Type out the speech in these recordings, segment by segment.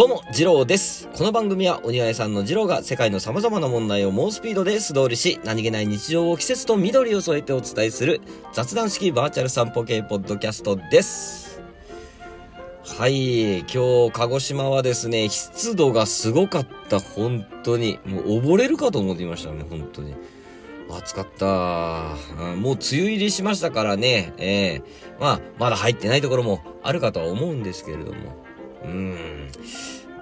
どうも、ジローです。この番組は、お庭屋さんのジローが世界の様々な問題を猛スピードで素通りし、何気ない日常を季節と緑を添えてお伝えする雑談式バーチャル散歩系ポッドキャストです。はい、今日、鹿児島はですね、湿度がすごかった、本当に。もう溺れるかと思っていましたね、本当に。暑かった、うんもう梅雨入りしましたからね、ええまあ、まだ入ってないところもあるかとは思うんですけれども。うん。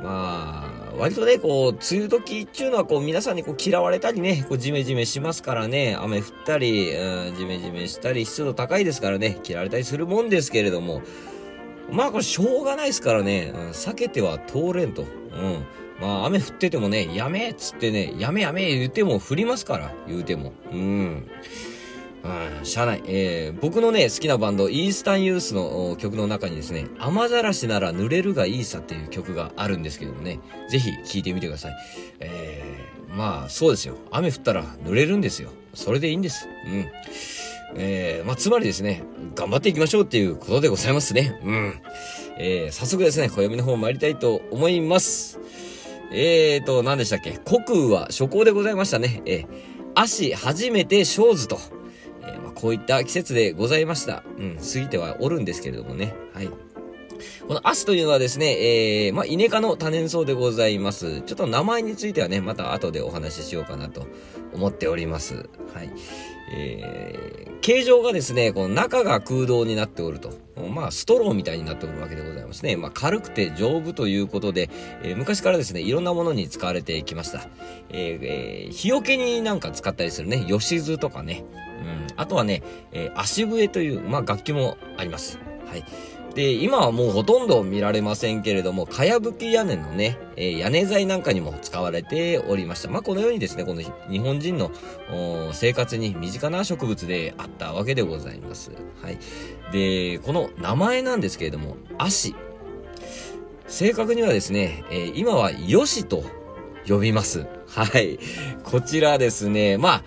まあ、割とね、こう、梅雨時っていうのは、こう、皆さんにこう、嫌われたりね、こう、ジメジメしますからね、雨降ったり、うん、ジメジメしたり、湿度高いですからね、嫌われたりするもんですけれども、まあ、これ、しょうがないですからね、うん、避けては通れんと。うん。まあ、雨降っててもね、やめっつってね、やめやめ言うても降りますから、言うても。うん。うん、しゃあない。えー、僕のね、好きなバンド、イースタンユースの曲の中にですね、雨ざらしなら濡れるがいいさっていう曲があるんですけどもね、ぜひ聴いてみてください。えー、まあ、そうですよ。雨降ったら濡れるんですよ。それでいいんです。うん。えー、まあ、つまりですね、頑張っていきましょうっていうことでございますね。うん。えー、早速ですね、暦の方参りたいと思います。えーと、何でしたっけ？国空は初行でございましたね。えー、足初めて生ずと。こういった季節でございました。うん、過ぎてはおるんですけれどもね。はい。この足というのはですね、えー、まあ、イネ科の多年草でございます。ちょっと名前についてはね、また後でお話ししようかなと思っております。はい。えー、形状がですね、この中が空洞になっておると。まあ、ストローみたいになっておるわけでございますね。まあ、軽くて丈夫ということで、えー昔からですね、いろんなものに使われてきました。えーえー日よけになんか使ったりするね、吉図とかね。うん。あとはね、え足笛という、まあ、楽器もあります。はい。で、今はもうほとんど見られませんけれども、かやぶき屋根のね、えー屋根材なんかにも使われておりました。まあ、このようにですね、この日本人の生活に身近な植物であったわけでございます。はい。で、この名前なんですけれども、足。正確にはですね、えー今はよしと呼びます。はい。こちらですね、まあ、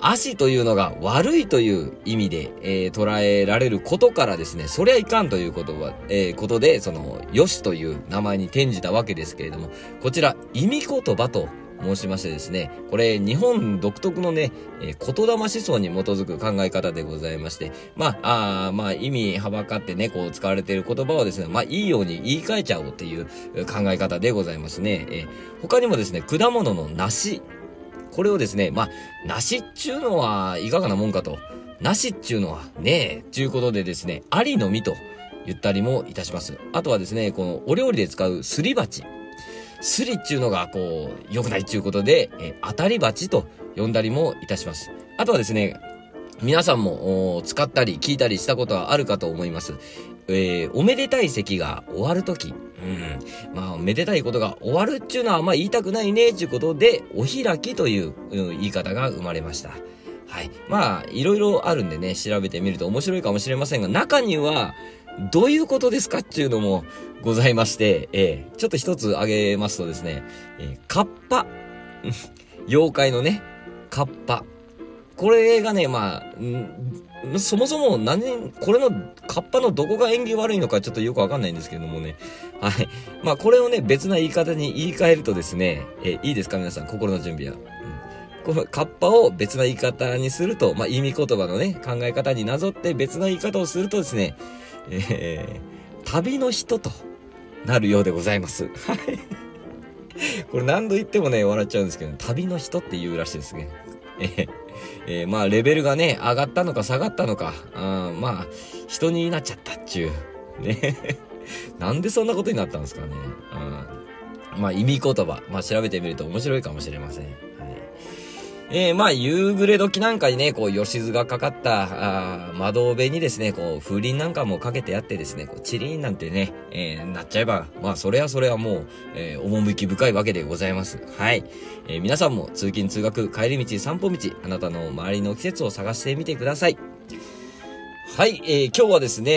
足というのが悪いという意味で、えー捉えられることからですね、そりゃいかんということは、えーことで、その、よしという名前に転じたわけですけれども、こちら、意味言葉と申しましてですね、これ、日本独特のね、えー言霊思想に基づく考え方でございまして、まあ、あまあ、意味はばかってね、こう使われている言葉をですね、まあ、いいように言い換えちゃおうっていう考え方でございますね。えー他にもですね、果物の梨。これをですね、まあ、梨っちゅうのはいかがなもんかと。梨っちゅうのはねえ、ちゅうことでですね、ありの実と言ったりもいたします。あとはですね、このお料理で使うすり鉢。すりっちゅうのがこう、良くないっちゅうことで、え当たり鉢と呼んだりもいたします。あとはですね、皆さんも使ったり聞いたりしたことはあるかと思います。えーおめでたい席が終わるとき、うん。まあ、めでたいことが終わるっちゅうのはあんま言いたくないね、ちゅうことで、お開きという、言い方が生まれました。はい。まあ、いろいろあるんでね、調べてみると面白いかもしれませんが、中には、どういうことですかっていうのもございまして、えーちょっと一つ挙げますとですね、えーカッパ。妖怪のね、カッパ。これがね、まあ、そもそも何、これのカッパのどこが縁起悪いのかちょっとよくわかんないんですけれどもね。はい。まあ、これをね、別な言い方に言い換えるとですね、えいいですか？皆さん、心の準備は。うん、このカッパを別な言い方にすると、まあ、意味言葉のね、考え方になぞって別な言い方をするとですね、えー、旅の人となるようでございます。はい。これ何度言ってもね、笑っちゃうんですけど、旅の人って言うらしいですね。ええーまあ、レベルがね、上がったのか下がったのか、あまあ、人になっちゃったっちゅう。ね。なんでそんなことになったんですかね。うんまあ、意味言葉。まあ、調べてみると面白いかもしれません。えー、まあ、夕暮れ時なんかにね、こう、吉図がかかった、あ窓辺にですね、こう、風鈴なんかもかけてあってですね、こう、チリーンなんてね、えーなっちゃえば、まあ、それはそれはもう、えー趣深いわけでございます。はい。えー皆さんも通勤通学、帰り道、散歩道、あなたの周りの季節を探してみてください。はい、えー今日はですね、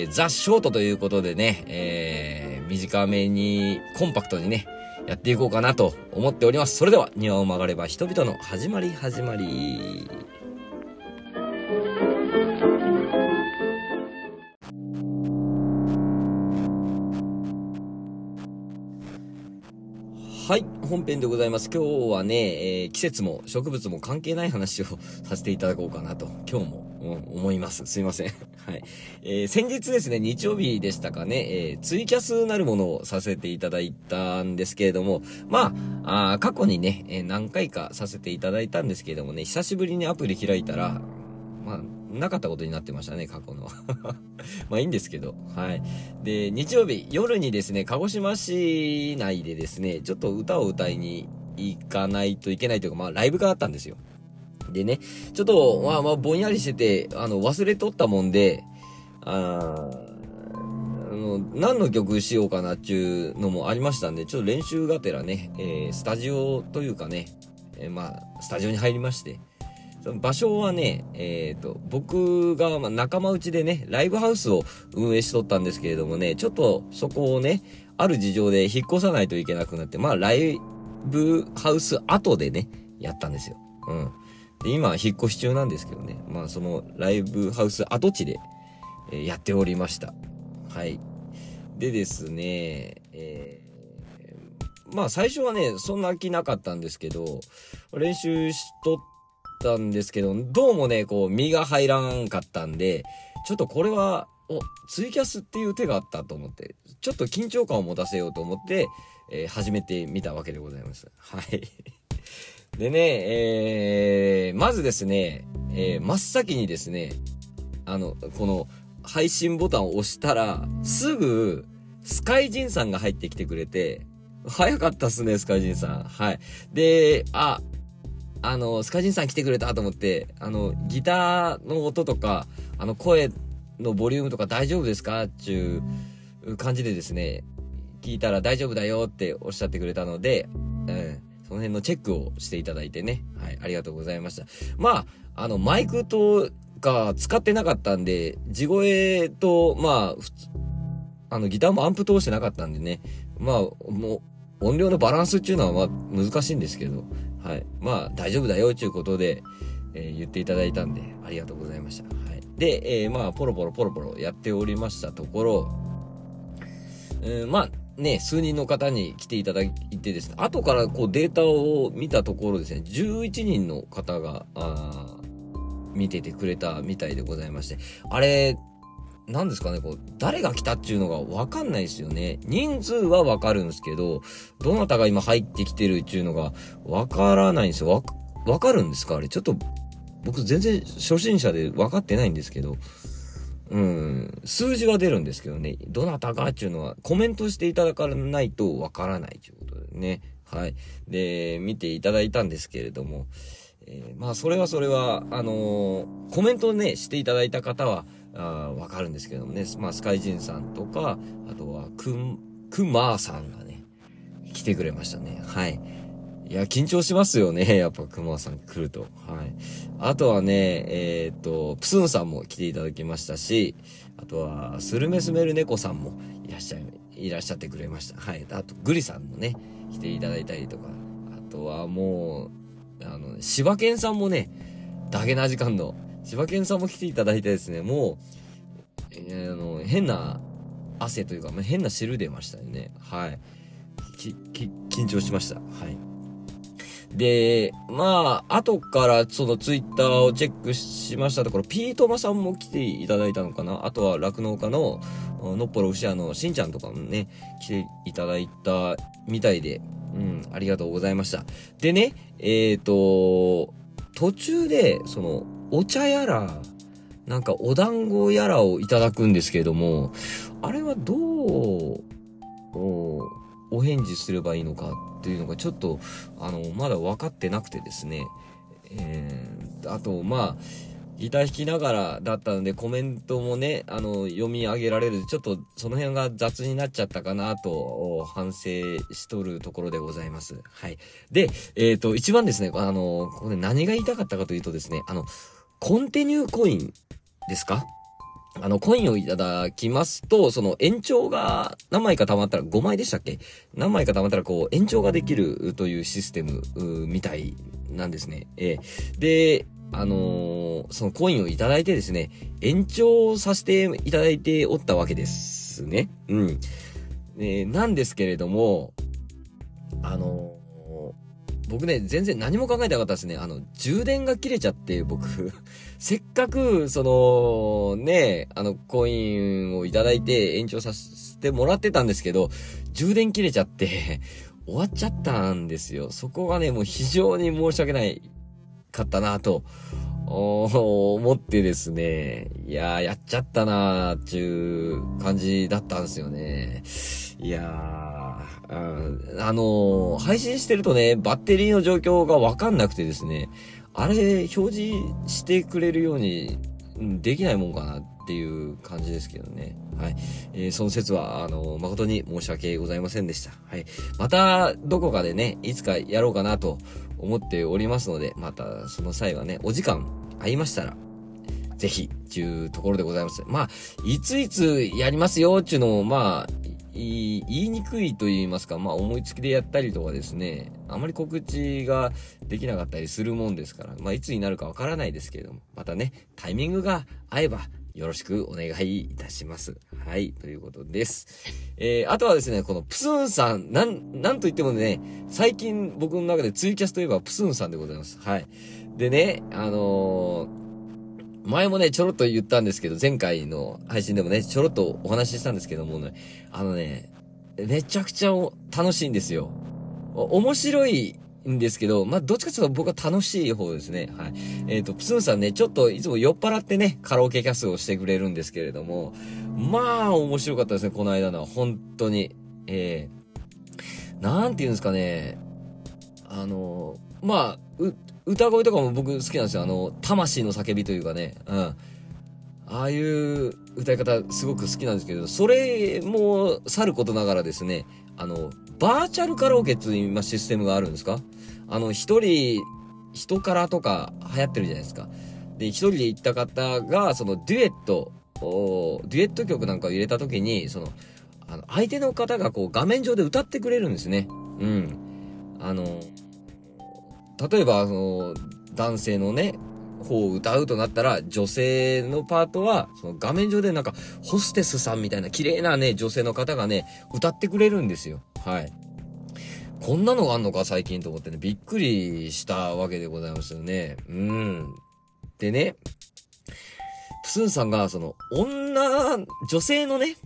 えーザ・ショートということでね、えー短めに、コンパクトにね、やっていこうかなと思っております。それでは、庭を曲がれば人々の始まり始まり。はい、本編でございます。今日はね、えー季節も植物も関係ない話をさせていただこうかなと、今日も、思います。すいません。はい。えー先日ですね、日曜日でしたかね、えーツイキャスなるものをさせていただいたんですけれども、まあ、あ過去にね、えー何回かさせていただいたんですけれどもね、久しぶりにアプリ開いたら、まあ、なかったことになってましたね、過去の。まあいいんですけど、はい。で、日曜日、夜にですね、鹿児島市内でですね、ちょっと歌を歌いに行かないといけないというか、まあライブがあったんですよ。でね、ちょっと、まあまあぼんやりしてて、あの、忘れとったもんで、あの、何の曲しようかなっていうのもありましたんで、ちょっと練習がてらね、えースタジオというかね、えーまあ、スタジオに入りまして、その場所はね、えっ、と、僕がま仲間内でね、ライブハウスを運営しとったんですけれどもね、ちょっとそこをね、ある事情で引っ越さないといけなくなって、まあ、ライブハウス後でね、やったんですよ。うん。で、今、引っ越し中なんですけどね、まあ、そのライブハウス跡地で、えーやっておりました。はい。でですね、えーまあ最初はね、そんな気なかったんですけど、練習しとったんですけど、どうもね、こう、身が入らんかったんで、ちょっとこれは、お、ツイキャスっていう手があったと思って、ちょっと緊張感を持たせようと思って、えー始めてみたわけでございます。はい。でね、えー、まずですね、えー真っ先にですね、あの、この、配信ボタンを押したら、すぐ、スカイジンさんが入ってきてくれて、早かったっすね、スカイジンさん。はい。で、あ、あの、スカイジンさん来てくれたと思って、あの、ギターの音とか、あの、声のボリュームとか大丈夫ですかっていう感じでですね、聞いたら大丈夫だよっておっしゃってくれたので、うん、その辺のチェックをしていただいてね、はい、ありがとうございました。まあ、あの、マイクとか使ってなかったんで、地声と、まあ、あの、ギターもアンプ通してなかったんでね、まあ、もう、音量のバランスっていうのはまあ難しいんですけど、はい。まあ大丈夫だよということで、えー言っていただいたんで、ありがとうございました。はい。で、えーまあ、ポロポロポロポロやっておりましたところ、えーまあ、ね、数人の方に来ていただいてですね、後からこうデータを見たところですね、11人の方が、あ見ててくれたみたいでございまして、あれ、なんですかね、こう、誰が来たっていうのがわかんないですよね。人数はわかるんですけど、どなたが今入ってきてるっていうのがわからないんですよ。わ、わかるんですか？あれ。ちょっと、僕全然初心者で分かってないんですけど、うん、数字は出るんですけどね、どなたがっていうのはコメントしていただかないとわからないということでね。はい。で、見ていただいたんですけれども、えーまあ、それはそれは、あのーコメントね、していただいた方は、あわかるんですけどもね、まあ、スカイジンさんとか、あとは、くん、くまーさんがね、来てくれましたね。はい。いや、緊張しますよね。やっぱ、くまーさん来ると。はい。あとはね、えーっと、プスンさんも来ていただきましたし、あとは、スルメスメル猫さんもいらっしゃい、いらっしゃってくれました。はい。あと、グリさんもね、来ていただいたりとか、あとはもう、あの、柴犬さんもね、ダゲな時間の、柴犬さんも来ていただいてですね、もう、えーあの、変な汗というか、まあ変な汁出ましたよね。はい。き、き、緊張しました。はい。で、まあ、後からそのツイッターをチェックしましたところ、ピートマさんも来ていただいたのかな？あとは酪農家ののっぽろ牛屋のしんちゃんとかもね、来ていただいたみたいで、うん、ありがとうございました。でね、えっ、と、途中で、その、お茶やら、なんかお団子やらをいただくんですけれども、あれはどう、おお返事すればいいのかっていうのがちょっと、あの、まだ分かってなくてですね。えー、あと、まあ、ギター弾きながらだったのでコメントもね、あの、読み上げられる、ちょっとその辺が雑になっちゃったかなと反省しとるところでございます。はい。で、えっ、と、一番ですね、あの、これ何が言いたかったかというとですね、あの、コンティニューコインですか？あの、コインをいただきますと、その延長が何枚か貯まったら、5枚でしたっけ？何枚か貯まったら、こう、延長ができるというシステムみたいなんですね。えーで、あのーそのコインをいただいてですね、延長させていただいておったわけですね。うん。えーなんですけれども、あの僕ね、全然何も考えてなかったですね。あの、充電が切れちゃって、僕、せっかく、その、ね、あの、コインをいただいて延長させてもらってたんですけど、充電切れちゃって、終わっちゃったんですよ。そこがね、もう非常に申し訳ないかったなと、思ってですね、いやー、やっちゃったなーっていう感じだったんですよね。いやー、あのー、配信してるとね、バッテリーの状況がわかんなくてですね、あれ、表示してくれるように、できないもんかなっていう感じですけどね。はい。えー、その説は、あの、誠に申し訳ございませんでした。はい。また、どこかでね、いつかやろうかなと思っておりますので、また、その際はね、お時間合いましたら、ぜひ、ちゅうところでございます。まあ、いついつやりますよ、っちゅうのを、まあ、言いにくいと言いますか、まあ思いつきでやったりとかですね、あまり告知ができなかったりするもんですから、まあいつになるかわからないですけれども、またね、タイミングが合えばよろしくお願いいたします。はい、ということです。えー、あとはですね、このプスンさん、なん、なんと言ってもね、最近僕の中でツイキャスといえばプスンさんでございます。はい。でね、あのー前もね、ちょろっと言ったんですけど、前回の配信でもね、ちょろっとお話ししたんですけどもね、あのね、めちゃくちゃ楽しいんですよ。面白いんですけど、まあ、どっちかというと僕は楽しい方ですね。はい。えっ、ー、と、プスンさんね、ちょっといつも酔っ払ってね、カラオケキャスをしてくれるんですけれども、まあ、面白かったですね、この間のは。本当に。えー、なんて言うんですかね。あの、まあ、う、歌声とかも僕好きなんですよ。あの、魂の叫びというかね。うん。ああいう歌い方すごく好きなんですけど、それもさることながらですね、あの、バーチャルカラオケっていう今システムがあるんですか？あの、一人、人からとか流行ってるじゃないですか。で、一人で行った方が、そのデュエット、デュエット曲なんかを入れた時に、その、あの、相手の方がこう画面上で歌ってくれるんですね。うん。あの、例えば、その、男性のね、方を歌うとなったら、女性のパートは、その画面上でなんか、ホステスさんみたいな綺麗なね、女性の方がね、歌ってくれるんですよ。はい。こんなのがあんのか、最近と思ってね、びっくりしたわけでございますよね。うん。でね、プスンさんが、その、女、女性のね、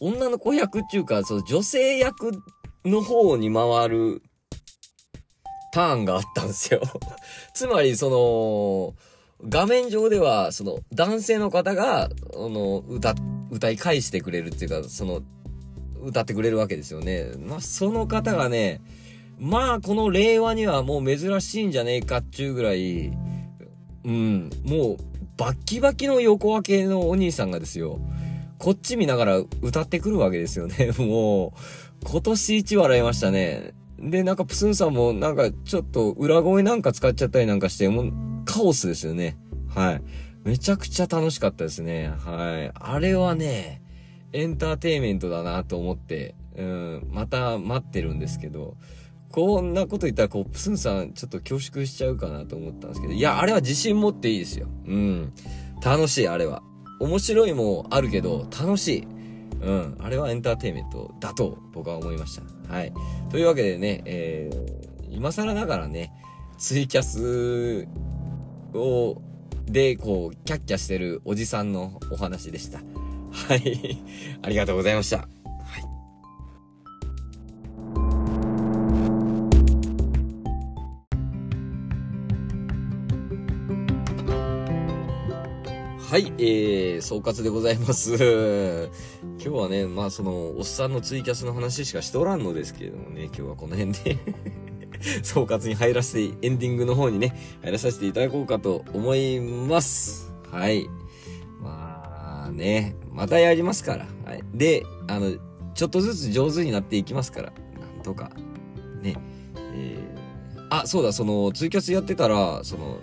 女の子役っていうか、その女性役の方に回るターンがあったんですよ つまり、その、画面上では、その、男性の方が、あの、歌、歌い返してくれるっていうか、その、歌ってくれるわけですよね。まあ、その方がね、まあ、この令和にはもう珍しいんじゃねえかっちゅうぐらい、うん、もう、バッキバキの横分けのお兄さんがですよ、こっち見ながら歌ってくるわけですよね。もう、今年一笑いましたね。で、なんかプスンさんもなんかちょっと裏声なんか使っちゃったりなんかして、もうカオスですよね。はい。めちゃくちゃ楽しかったですね。はい。あれはね、エンターテイメントだなと思って、うん、また待ってるんですけど、こんなこと言ったら、こう、プスンさん、ちょっと恐縮しちゃうかなと思ったんですけど、いや、あれは自信持っていいですよ。うん。楽しい、あれは。面白いもあるけど、楽しい。うん。あれはエンターテイメントだと僕は思いました。はい。というわけでね、えー、今更ながらね、ツイキャスを、で、こう、キャッキャしてるおじさんのお話でした。はい。ありがとうございました。はい、えー、総括でございます。今日はね、まあその、おっさんのツイキャスの話しかしておらんのですけれどもね、今日はこの辺で 総括に入らせて、エンディングの方にね、入らさせていただこうかと思います。はい。まあね、またやりますから。はい。で、あの、ちょっとずつ上手になっていきますから、なんとか。ね。えー、あ、そうだ、その、ツイキャスやってたら、その、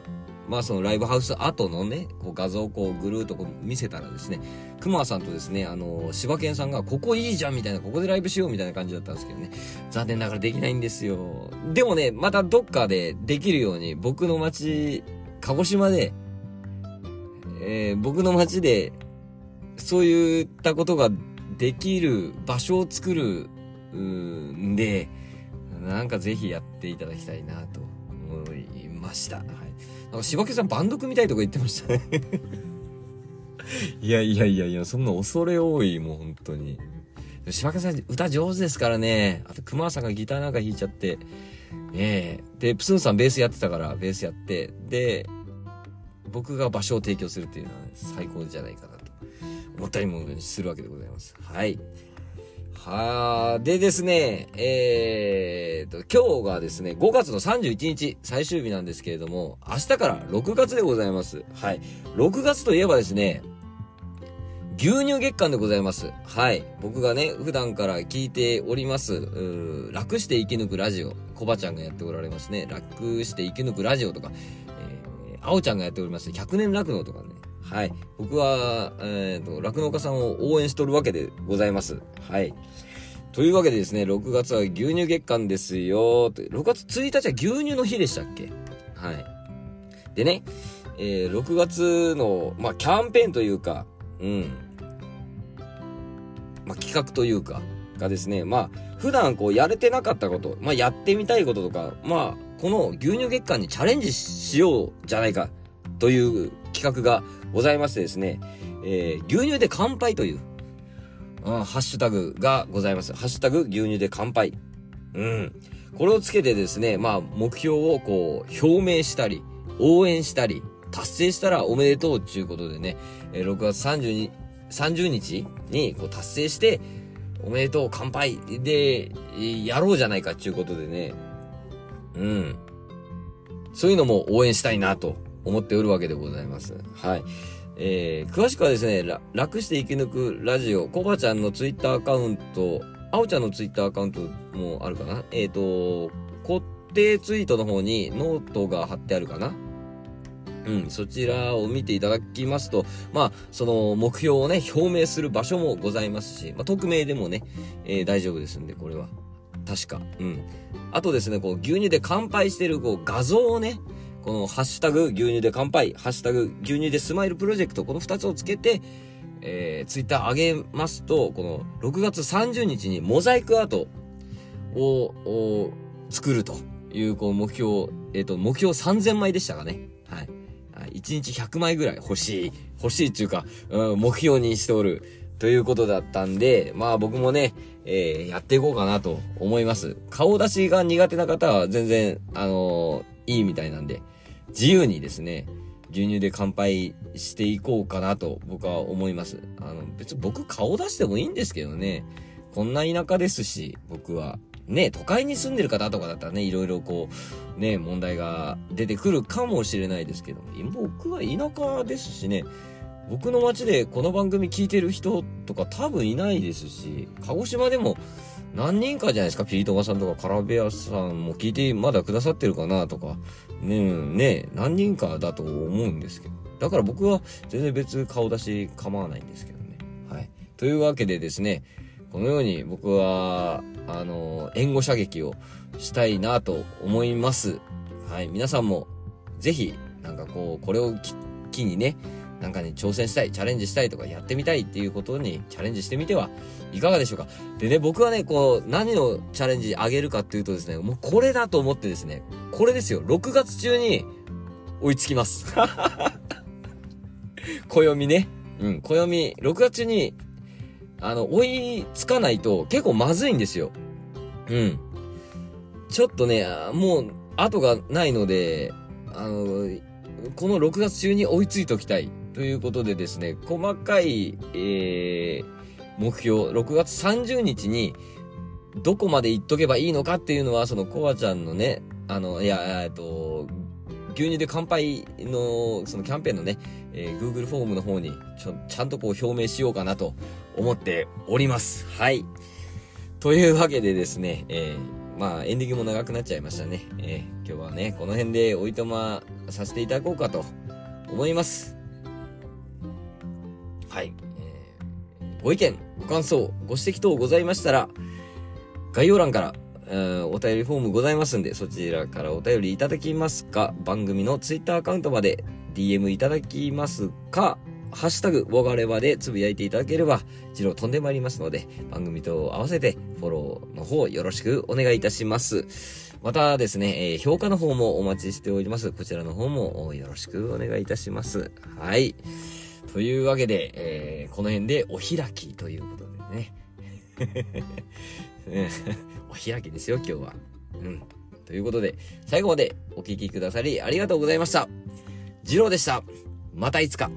まあそのライブハウス後のね、こう画像をこうぐるーっとこう見せたらですね、熊さんとですね、あの、柴犬さんがここいいじゃんみたいな、ここでライブしようみたいな感じだったんですけどね、残念ながらできないんですよ。でもね、またどっかでできるように、僕の街、鹿児島で、えー、僕の街で、そういったことができる場所を作る、んで、なんかぜひやっていただきたいなと思いました。はい。なんか柴犬さんバンド組みたいとか言ってましたね いやいやいやいや、そんな恐れ多い、もう本当に。柴犬さん歌上手ですからね。あと熊さんがギターなんか弾いちゃって。ねえ。で、プスンさんベースやってたから、ベースやって。で、僕が場所を提供するっていうのは最高じゃないかなと思ったりもするわけでございます。はい。はあ、でですね、えーと、今日がですね、5月の31日、最終日なんですけれども、明日から6月でございます。はい。6月といえばですね、牛乳月間でございます。はい。僕がね、普段から聞いております、楽して生き抜くラジオ。コバちゃんがやっておられますね。楽して生き抜くラジオとか、えー、あおちゃんがやっております、100年楽農とかね。はい。僕は、えっ、ー、と、酪農家さんを応援しとるわけでございます。はい。というわけでですね、6月は牛乳月間ですよ。6月1日は牛乳の日でしたっけ？はい。でね、えー、6月の、まあ、キャンペーンというか、うん。まあ、企画というか、がですね、まあ、普段こうやれてなかったこと、まあ、やってみたいこととか、まあ、この牛乳月間にチャレンジしようじゃないか、という企画がございましてですね、えー、牛乳で乾杯という、うん、ハッシュタグがございます。ハッシュタグ牛乳で乾杯。うん。これをつけてですね、まあ、目標をこう、表明したり、応援したり、達成したらおめでとうっていうことでね、えー、6月30日、30日にこう達成して、おめでとう乾杯で、やろうじゃないかっていうことでね、うん。そういうのも応援したいなと思っておるわけでございます。はい。えー、詳しくはですね、楽して生き抜くラジオ、コバちゃんのツイッターアカウント、あおちゃんのツイッターアカウントもあるかな？えっ、ー、と、固定ツイートの方にノートが貼ってあるかな？うん、そちらを見ていただきますと、まあ、その目標をね、表明する場所もございますし、まあ、匿名でもね、えー、大丈夫ですんで、これは。確か。うん。あとですね、こう、牛乳で乾杯してる、こう、画像をね、このハッシュタグ牛乳で乾杯、ハッシュタグ牛乳でスマイルプロジェクト、この2つをつけて、えー、ツイッター上げますと、この6月30日にモザイクアートを作るというこう目標、えっ、ー、と、目標3000枚でしたかね。はい。1日100枚ぐらい欲しい、欲しいっていうか、うん、目標にしておるということだったんで、まあ僕もね、えー、やっていこうかなと思います。顔出しが苦手な方は全然、あのーいいみたいなんで、自由にですね、牛乳で乾杯していこうかなと僕は思います。あの、別に僕顔出してもいいんですけどね、こんな田舎ですし、僕は。ね、都会に住んでる方とかだったらね、いろいろこう、ね、問題が出てくるかもしれないですけど、僕は田舎ですしね、僕の街でこの番組聞いてる人とか多分いないですし、鹿児島でも何人かじゃないですか、ピートガさんとかカラベアさんも聞いてまだくださってるかなとか、ねね何人かだと思うんですけど。だから僕は全然別顔出し構わないんですけどね。はい。というわけでですね、このように僕は、あの、援護射撃をしたいなと思います。はい。皆さんも、ぜひ、なんかこう、これを機にね、なんかに挑戦したい、チャレンジしたいとかやってみたいっていうことにチャレンジしてみてはいかがでしょうか？でね、僕はね、こう、何のチャレンジあげるかっていうとですね、もうこれだと思ってですね、これですよ、6月中に追いつきます。暦ね。うん、暦、6月中に、あの、追いつかないと結構まずいんですよ。うん。ちょっとね、もう、後がないので、あの、この6月中に追いついておきたい。ということでですね、細かい、えー、目標、6月30日に、どこまで行っとけばいいのかっていうのは、そのコアちゃんのね、あの、いや、えっと、牛乳で乾杯の、そのキャンペーンのね、えー、Google フォームの方にちょ、ちゃんとこう表明しようかなと思っております。はい。というわけでですね、えー、まあ、エンディングも長くなっちゃいましたね。えー、今日はね、この辺でおいとまさせていただこうかと思います。はい。えー、ご意見、ご感想、ご指摘等ございましたら、概要欄から、えー、お便りフォームございますんで、そちらからお便りいただきますか、番組の Twitter アカウントまで DM いただきますか、ハッシュタグ、ボガレバでつぶやいていただければ、ジロー飛んでまいりますので、番組と合わせてフォローの方よろしくお願いいたします。またですね、えー、評価の方もお待ちしております。こちらの方もよろしくお願いいたします。はい。というわけで、えー、この辺でお開きということでね。お開きですよ、今日は。うん。ということで、最後までお聴きくださりありがとうございました。ジローでした。またいつか。